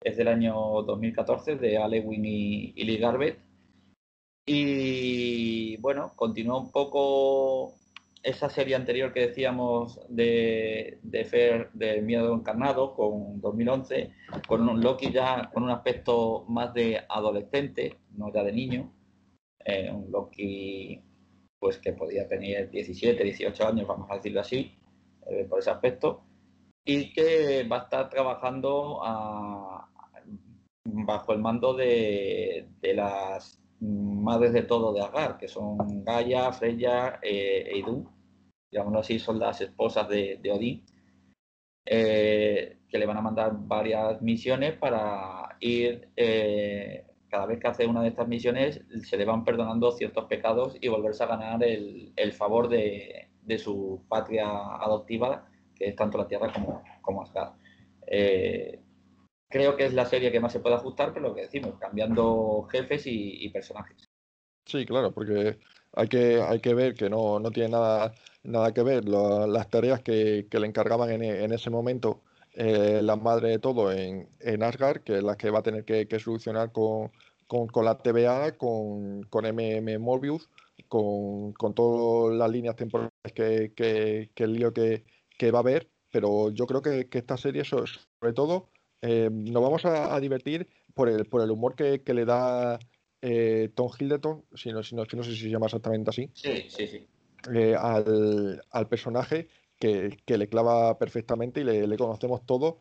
es del año 2014, de Alewin y, y Lee Garbett. Y bueno, continúa un poco esa serie anterior que decíamos de, de Fer, de Miedo Encarnado, con 2011, con un Loki ya con un aspecto más de adolescente, no ya de niño. Eh, un Loki pues que podía tener 17, 18 años, vamos a decirlo así, eh, por ese aspecto, y que va a estar trabajando bajo el mando de, las madres de todo de Agar, que son Gaia, Freya eh, e Idun, digámoslo así, son las esposas de, Odín, eh, que le van a mandar varias misiones para ir, cada vez que hace una de estas misiones, se le van perdonando ciertos pecados y volverse a ganar el, el favor de, de su patria adoptiva, que es tanto la Tierra como, como Asgard. Eh, creo que es la serie que más se puede ajustar, pero lo que decimos, cambiando jefes y, personajes. Sí, claro, porque hay que, hay que ver que no, no tiene nada, nada que ver las tareas que, le encargaban en, en ese momento eh, la madre de todo en, en, Asgard, que es la que va a tener que, solucionar con, la TVA, con, con MM Morbius, con, todas las líneas temporales que, que, el lío que, va a haber. Pero yo creo que, esta serie, sobre todo, eh, nos vamos a, divertir por el, por el humor que, le da eh, Tom Hiddleston, si no, si no, no sé si se llama exactamente así. Sí, sí, sí. al, al, personaje que, le clava perfectamente y le, conocemos todo.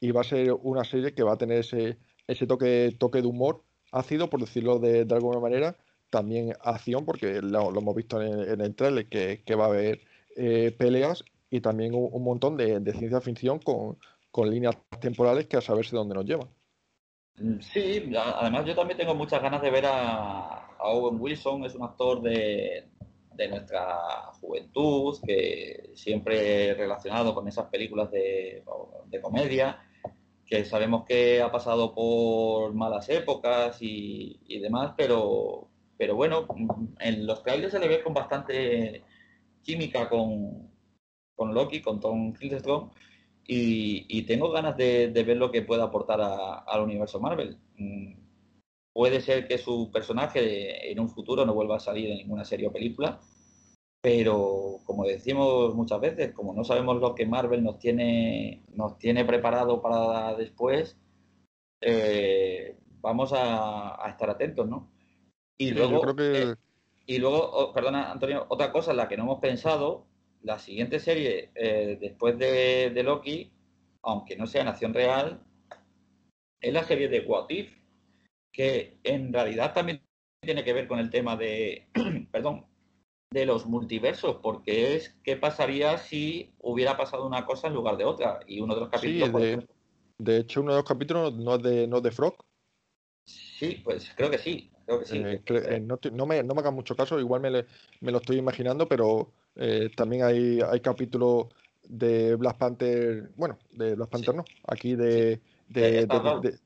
Y va a ser una serie que va a tener ese, ese toque, toque de humor ácido, por decirlo de, alguna manera. También acción, porque lo, hemos visto en, el trailer, que, va a haber eh, peleas y también un, montón de, ciencia ficción con, con líneas temporales que a saberse dónde nos llevan. Mm, sí, además yo también tengo muchas ganas de ver a, a Owen Wilson, es un actor de, de nuestra juventud, que siempre relacionado con esas películas de, comedia, que sabemos que ha pasado por malas épocas y, demás, pero, pero bueno, en los trailers se le ve con bastante química con, con Loki, con Tom Hiddleston, y, tengo ganas de, ver lo que pueda aportar al universo Marvel. Mm, puede ser que su personaje en un futuro no vuelva a salir en ninguna serie o película, pero como decimos muchas veces, como no sabemos lo que Marvel nos tiene, nos tiene preparado para después, eh, vamos a, estar atentos, ¿no? Y luego, eh, y luego, oh, perdona Antonio, otra cosa en la que no hemos pensado, la siguiente serie eh, después de, de, Loki, aunque no sea Nación Real, es la serie de What If, que en realidad también tiene que ver con el tema de, *clears throat* perdón, de los multiversos, porque es qué pasaría si hubiera pasado una cosa en lugar de otra. Y uno de los capítulos. Sí, de, hecho, uno de los capítulos no es de, no de Frog. Sí, pues creo que sí. Creo que sí. Eh, eh, no, me, no me hagan mucho caso, igual me, me lo estoy imaginando, pero eh, también hay, hay capítulos de Black Panther, bueno, de Black Panther no, aquí de, de, de,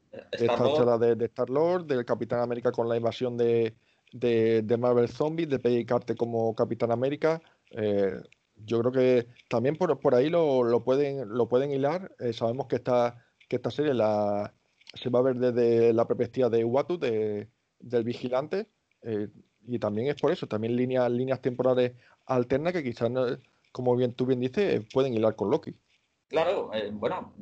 de Star Lord, del Capitán América con la invasión de, de, Marvel Zombies, de Peggy Carter como Capitán América. Yo creo que también por, por ahí lo, lo, pueden, lo pueden hilar. Sabemos que esta, que esta serie la, se va a ver desde la perspectiva de Watu, de, del vigilante. Eh, y también es por eso, también líneas, líneas temporales alternas que quizás, como bien tú bien dices, pueden hilar con Loki. Claro, bueno,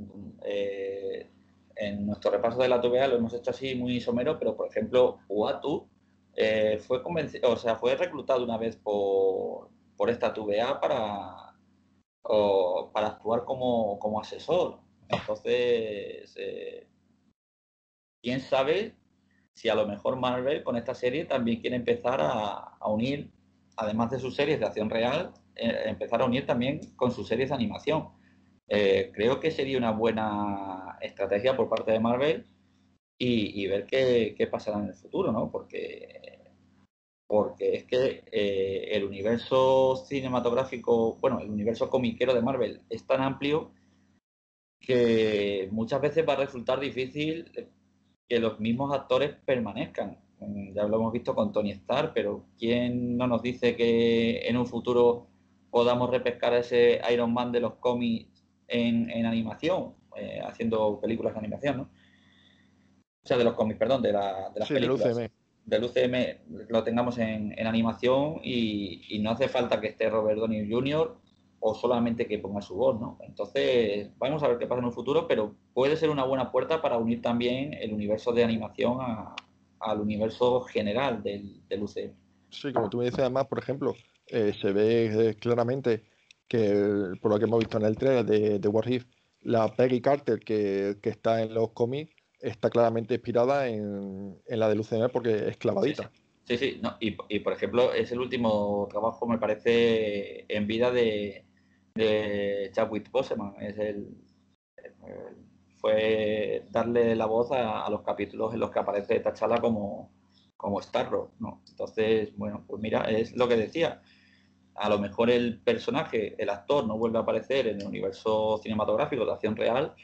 en nuestro repaso de la TVA lo hemos hecho así muy somero, pero por ejemplo, Watu eh, fue o sea, fue reclutado una vez por, por esta TVA para, para actuar como, asesor. Entonces, eh, quién sabe si a lo mejor Marvel con esta serie también quiere empezar a, unir, además de sus series de acción real, eh, empezar a unir también con sus series de animación. creo que sería una buena estrategia por parte de Marvel y, ver qué, qué, pasará en el futuro, ¿no? Porque, porque es que eh, el universo cinematográfico, bueno, el universo comiquero de Marvel es tan amplio que muchas veces va a resultar difícil que los mismos actores permanezcan. Mm, ya lo hemos visto con Tony Stark, pero ¿quién no nos dice que en un futuro podamos repescar a ese Iron Man de los cómics en, animación, eh, haciendo películas de animación, ¿no? o sea, de los cómics, perdón, de, la, de las películas. Del UCM. lo tengamos en, animación y, no hace falta que esté Robert Downey Jr. o solamente que ponga su voz, ¿no? Entonces, vamos a ver qué pasa en un futuro, pero puede ser una buena puerta para unir también el universo de animación al universo general del, del, UCM. Sí, como tú me dices, además, por ejemplo, eh, se ve eh, claramente que, por lo que hemos visto en el trailer de, de What If, la Peggy Carter que, que está en los cómics está claramente inspirada en, la de UCM porque es clavadita. Sí, sí, No, y, por ejemplo, es el último trabajo, me parece, en vida de, de Chadwick Boseman. Es el, fue darle la voz a, los capítulos en los que aparece Tachala como, como Starro, ¿no? Entonces, bueno, pues mira, es lo que decía. A lo mejor el personaje, el actor, no vuelve a aparecer en el universo cinematográfico de acción real,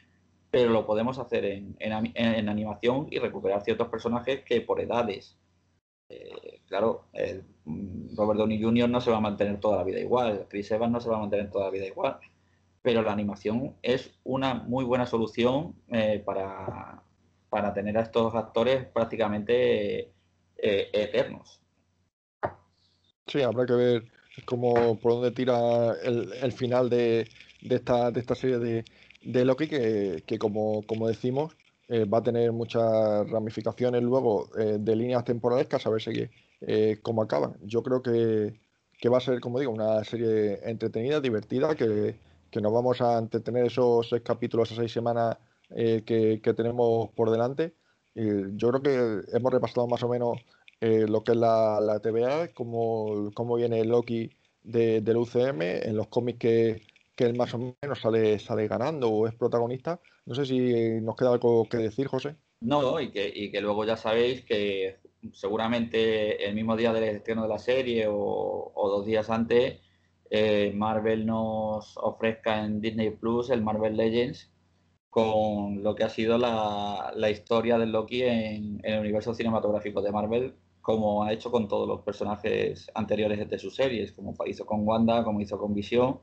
pero lo podemos hacer en, en, animación y recuperar ciertos personajes que por edades, eh, claro, mm, Robert Downey Jr. no se va a mantener toda la vida igual, Chris Evans no se va a mantener toda la vida igual, pero la animación es una muy buena solución eh, para, para tener a estos actores prácticamente eh, eternos. Sí, habrá que ver cómo por dónde tira el, final de, esta, de esta serie de, de Loki, que, que como, como decimos, eh, va a tener muchas ramificaciones luego eh, de líneas temporales que a saber eh, cómo acaban. Yo creo que, que, va a ser, como digo, una serie entretenida, divertida, que, que nos vamos a entretener esos seis capítulos, esas seis semanas que, que, tenemos por delante. yo creo que hemos repasado más o menos lo que es la, la TVA, cómo, cómo viene Loki de, del UCM, en los cómics que, que él más o menos sale, sale ganando o es protagonista. No sé si nos queda algo que decir, José. No, y que, y que luego ya sabéis que seguramente el mismo día del estreno de la serie o, dos días antes, eh, Marvel nos ofrezca en Disney Plus el Marvel Legends con lo que ha sido la, historia de Loki en, en, el universo cinematográfico de Marvel, como ha hecho con todos los personajes anteriores de sus series, como hizo con Wanda, como hizo con Visión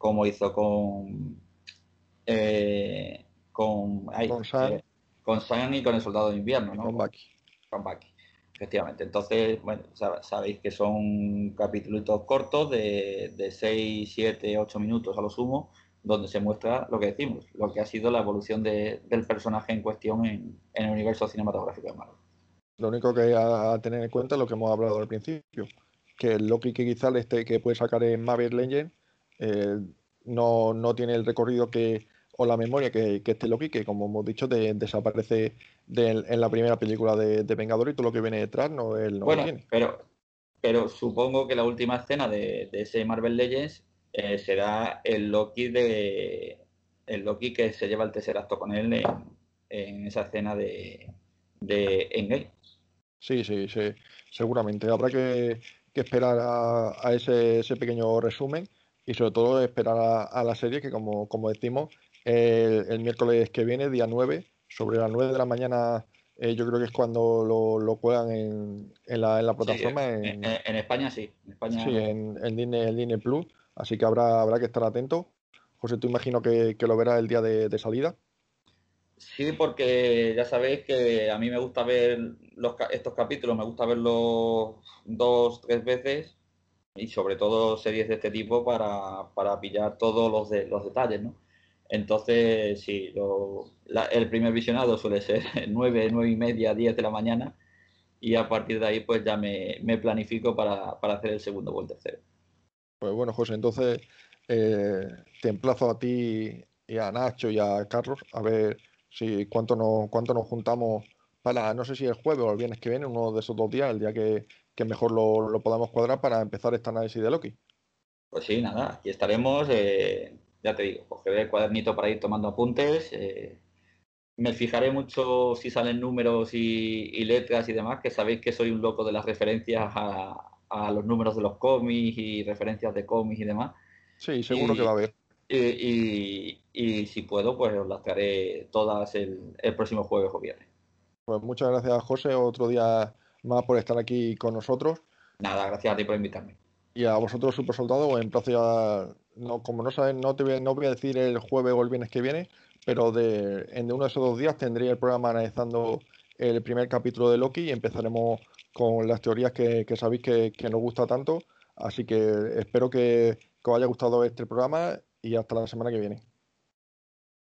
como hizo con eh, con, con, Sam. Eh, con, Sam. y con el Soldado de Invierno, ¿no? Con Bucky. Con Bucky, efectivamente. Entonces, bueno, sabéis que son capítulos cortos de, de 6, 7, 8 minutos a lo sumo, donde se muestra lo que decimos, lo que ha sido la evolución de, del personaje en cuestión en, en, el universo cinematográfico de Marvel. Lo único que hay a, tener en cuenta es lo que hemos hablado al principio, que el Loki que quizá este que puede sacar en Marvel Legends eh, no, no, tiene el recorrido que o la memoria que, que este Loki, que como hemos dicho, desaparece en la primera película de, de, Vengador y todo lo que viene detrás no, él no bueno, tiene. Pero, pero supongo que la última escena de, ese Marvel Legends eh, será el Loki de el Loki que se lleva el tercer acto con él en, esa escena de, de Endgame. Sí, sí, sí, seguramente. Habrá que, que esperar a, a ese, ese pequeño resumen y sobre todo esperar a, la serie que como, como decimos el, miércoles que viene, día 9, sobre las 9 de la mañana eh, yo creo que es cuando lo, lo juegan en, en, la, en la plataforma. en, en, España sí. En España, sí, en, en, Disney, Plus. Así que habrá, habrá que estar atento. José, tú imagino que, que lo verás el día de, de, salida. Sí, porque ya sabéis que a mí me gusta ver los, estos capítulos, me gusta verlos dos, tres veces y sobre todo series de este tipo para, para pillar todos los, de, los detalles, ¿no? Entonces, sí, el primer visionado suele ser *laughs* 9, 9 y media, 10 de la mañana y a partir de ahí pues ya me, me planifico para, para, hacer el segundo o el tercero. Pues bueno, José, entonces eh, te emplazo a ti y a Nacho y a Carlos a ver si cuánto nos, cuánto nos juntamos para, no sé si el jueves o el viernes que viene, uno de esos dos días, el día que, que mejor lo, lo, podamos cuadrar para empezar este análisis de Loki. Pues sí, nada, aquí estaremos. Eh, ya te digo, cogeré el cuadernito para ir tomando apuntes. Eh, me fijaré mucho si salen números y, letras y demás, que sabéis que soy un loco de las referencias a, los números de los cómics y referencias de cómics y demás. Sí, seguro que va a haber. Y, y, si puedo, pues os las traeré todas el, el próximo jueves o viernes. Pues muchas gracias, José. Otro día más por estar aquí con nosotros. Nada, gracias a ti por invitarme. Y a vosotros, Super Soldado, en plazo no, como no saben, no te voy, no voy a decir el jueves o el viernes que viene, pero de, en uno de esos dos días tendré el programa analizando el primer capítulo de Loki y empezaremos con las teorías que, sabéis que, nos gusta tanto. Así que espero que os haya gustado este programa y hasta la semana que viene.